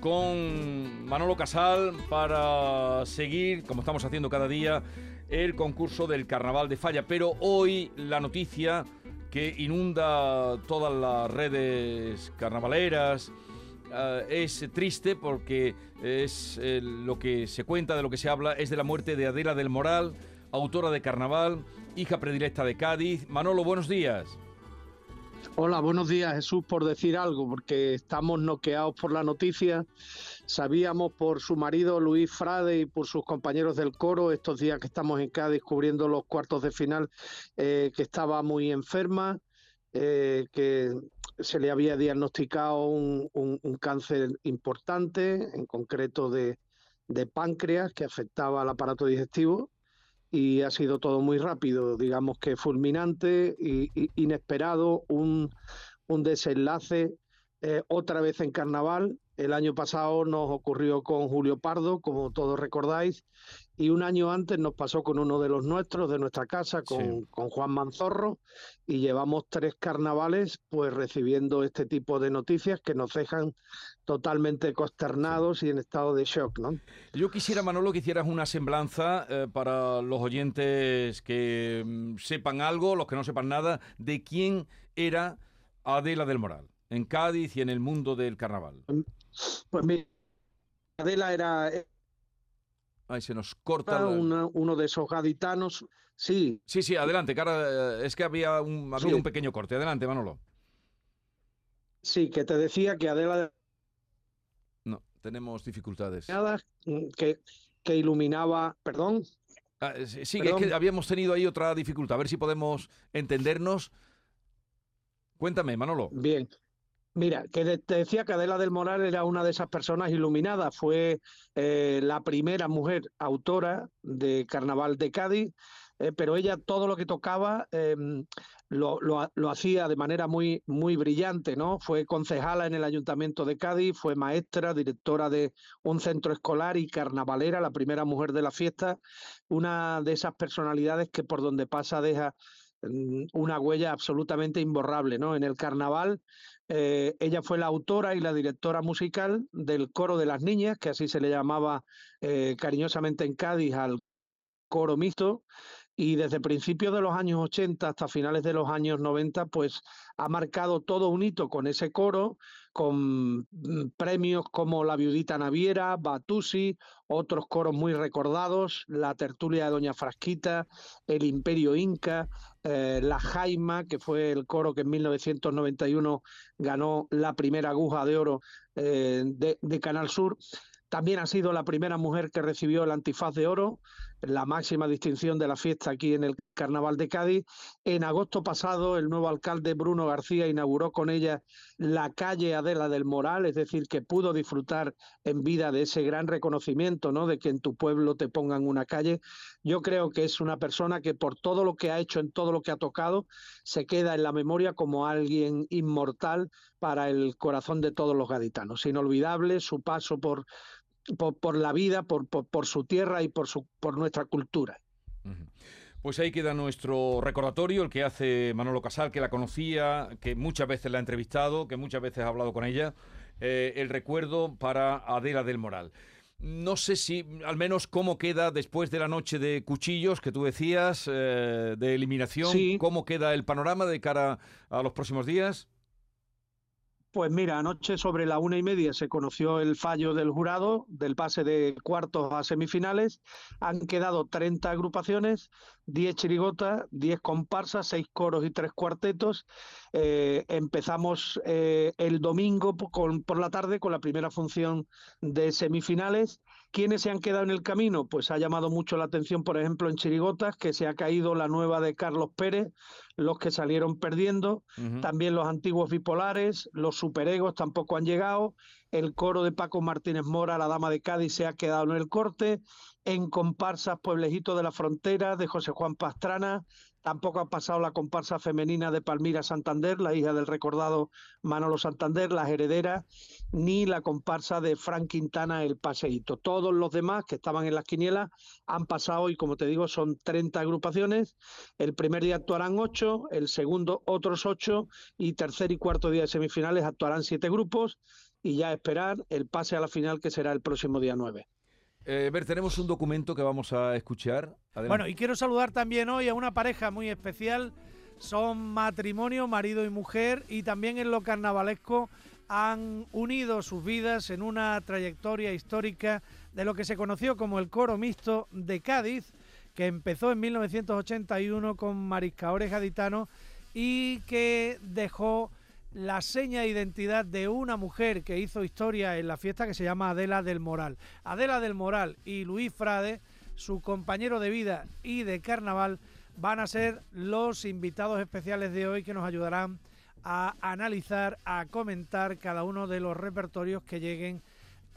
Con Manolo Casal para seguir, como estamos haciendo cada día, el concurso del Carnaval de Falla. Pero hoy la noticia que inunda todas las redes carnavaleras eh, es triste porque es eh, lo que se cuenta, de lo que se habla, es de la muerte de Adela del Moral, autora de Carnaval, hija predilecta de Cádiz. Manolo, buenos días. Hola, buenos días Jesús, por decir algo, porque estamos noqueados por la noticia. Sabíamos por su marido Luis Frade y por sus compañeros del coro estos días que estamos en Cádiz cubriendo los cuartos de final, eh, que estaba muy enferma, eh, que se le había diagnosticado un, un- un cáncer importante, en concreto de, de páncreas, que afectaba al aparato digestivo y ha sido todo muy rápido, digamos que fulminante y, inesperado, un, un desenlace eh, otra vez en carnaval. El año pasado nos ocurrió con Julio Pardo, como todos recordáis, y un año antes nos pasó con uno de los nuestros, de nuestra casa, con, Sí. con Juan Manzorro, y llevamos tres carnavales pues recibiendo este tipo de noticias que nos dejan totalmente consternados y en estado de shock, ¿no? Yo quisiera, Manolo, que hicieras una semblanza eh, para los oyentes que mm, sepan algo, los que no sepan nada, de quién era Adela del Moral en Cádiz y en el mundo del carnaval. Pues mira, Adela era, Ahí se nos corta. era la- una- uno de esos gaditanos, sí, Sí, sí, adelante, cara. eh, Es que había un, había Sí. un pequeño corte. Adelante, Manolo. sí, que te decía que Adela de No, tenemos dificultades. Mm, que, que iluminaba, perdón, Ah, eh, sí, sí, Perdón. es que habíamos tenido ahí otra dificultad. A ver si podemos entendernos. Cuéntame, Manolo. bien. Mira, que te decía que Adela del Moral era una de esas personas iluminadas, fue eh, la primera mujer autora de Carnaval de Cádiz, eh, pero ella todo lo que tocaba em, lo, lo lo hacía de manera muy, muy brillante, ¿no? Fue concejala en el Ayuntamiento de Cádiz, fue maestra, directora de un centro escolar y carnavalera, la primera mujer de la fiesta, una de esas personalidades que por donde pasa deja una huella absolutamente imborrable, ¿no? En el carnaval, eh, ella fue la autora y la directora musical del Coro de las Niñas, que así se le llamaba eh, cariñosamente en Cádiz al coro mixto, y desde principios de los años 80 hasta finales de los años 90, pues ha marcado todo un hito con ese coro, con mm, premios como La Viudita Naviera, Batusi, otros coros muy recordados, la tertulia de Doña Frasquita, el Imperio Inca, eh, la Jaima, que fue el coro que en 1991 ganó la primera aguja de oro eh, de, de Canal Sur. También ha sido la primera mujer que recibió el antifaz de oro, la máxima distinción de la fiesta aquí en el Carnaval de Cádiz. En agosto pasado, el nuevo alcalde Bruno García inauguró con ella la calle Adela del Moral, es decir, que pudo disfrutar en vida de ese gran reconocimiento, ¿no? De que en tu pueblo te pongan una calle. Yo creo que es una persona que por todo lo que ha hecho, en todo lo que ha tocado, se queda en la memoria como alguien inmortal para el corazón de todos los gaditanos. Inolvidable su paso por, por, por la vida, por, por, por su tierra y por, su, por nuestra cultura. Pues ahí queda nuestro recordatorio, el que hace Manolo Casal, que la conocía, que muchas veces la ha entrevistado, que muchas veces ha hablado con ella, eh, el recuerdo para Adela del Moral. No sé si, al menos, cómo queda después de la noche de cuchillos que tú decías, eh, de eliminación, Sí. cómo queda el panorama de cara a los próximos días. Pues mira, anoche sobre la una y media se conoció el fallo del jurado del pase de cuartos a semifinales. Han quedado 30 agrupaciones, 10 chirigotas, 10 comparsas, 6 coros y 3 cuartetos. Eh, empezamos eh, el domingo por la tarde con la primera función de semifinales. ¿Quiénes se han quedado en el camino? Pues ha llamado mucho la atención, por ejemplo, en Chirigotas, que se ha caído la nueva de Carlos Pérez, los que salieron perdiendo. También los antiguos bipolares, los superegos tampoco han llegado. el coro de Paco Martínez Mora, la Dama de Cádiz, se ha quedado en el corte. En comparsas, Pueblejito de la Frontera, de José Juan Pastrana. Tampoco ha pasado la comparsa femenina de Palmira Santander, la hija del recordado Manolo Santander, las herederas, ni la comparsa de Frank Quintana, el paseíto. Todos los demás que estaban en las quinielas han pasado y, como te digo, son 30 agrupaciones. El primer día actuarán 8, el segundo otros 8 y tercer y cuarto día de semifinales actuarán 7 grupos y ya esperar el pase a la final que será el próximo día 9. Eh, ver, tenemos un documento que vamos a escuchar. Bueno, y quiero saludar también hoy a una pareja muy especial. Son matrimonio, marido y mujer, y también en lo carnavalesco han unido sus vidas en una trayectoria histórica de lo que se conoció como el coro mixto de Cádiz, que empezó en 1981 con mariscaores gaditanos y que dejó la seña de identidad de una mujer que hizo historia en la fiesta que se llama Adela del Moral. Adela del Moral y Luis Frade, su compañero de vida y de carnaval, van a ser los invitados especiales de hoy que nos ayudarán a analizar, a comentar cada uno de los repertorios que lleguen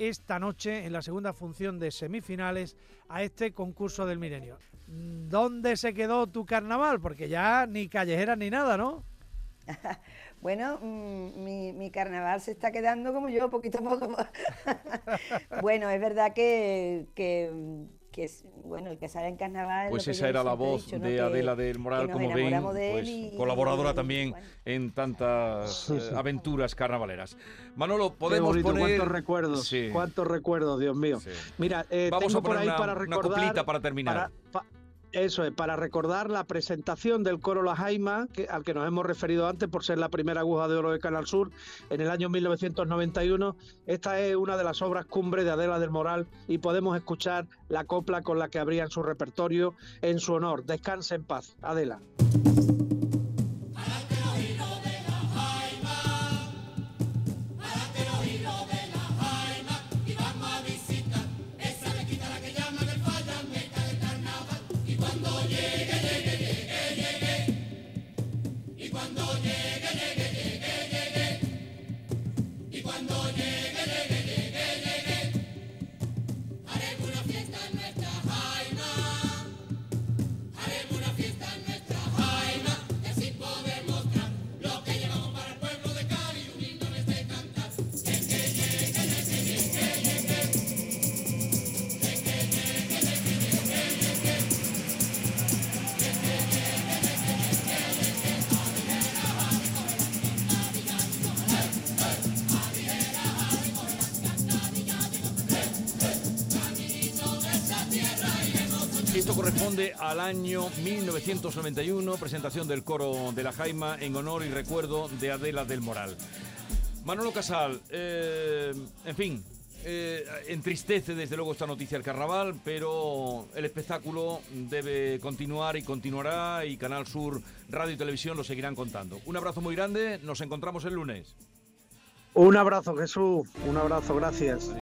esta noche en la segunda función de semifinales a este concurso del milenio. ¿Dónde se quedó tu carnaval? Porque ya ni callejera ni nada, ¿no? Bueno, mm, mi, carnaval se está quedando como yo, poquito a poco. bueno, es verdad que, que, bueno, el que sale en carnaval. Pues esa era la voz de Adela del Moral, como ven, pues, colaboradora también en tantas eh, aventuras carnavaleras. Manolo, podemos poner. Cuántos recuerdos, cuántos recuerdos, Dios mío. Mira, eh, vamos a poner por ahí para recordar. para terminar. Eso es, para recordar la presentación del coro La Jaima, al que nos hemos referido antes por ser la primera aguja de oro de Canal Sur en el año 1991. Esta es una de las obras cumbre de Adela del Moral y podemos escuchar la copla con la que abrían su repertorio en su honor. Descanse en paz, Adela. Esto corresponde al año 1991, presentación del coro de la Jaima en honor y recuerdo de Adela del Moral. Manolo Casal, eh, en fin, eh, entristece desde luego esta noticia del carnaval, pero el espectáculo debe continuar y continuará y Canal Sur, Radio y Televisión lo seguirán contando. Un abrazo muy grande, nos encontramos el lunes. Un abrazo Jesús, un abrazo, gracias.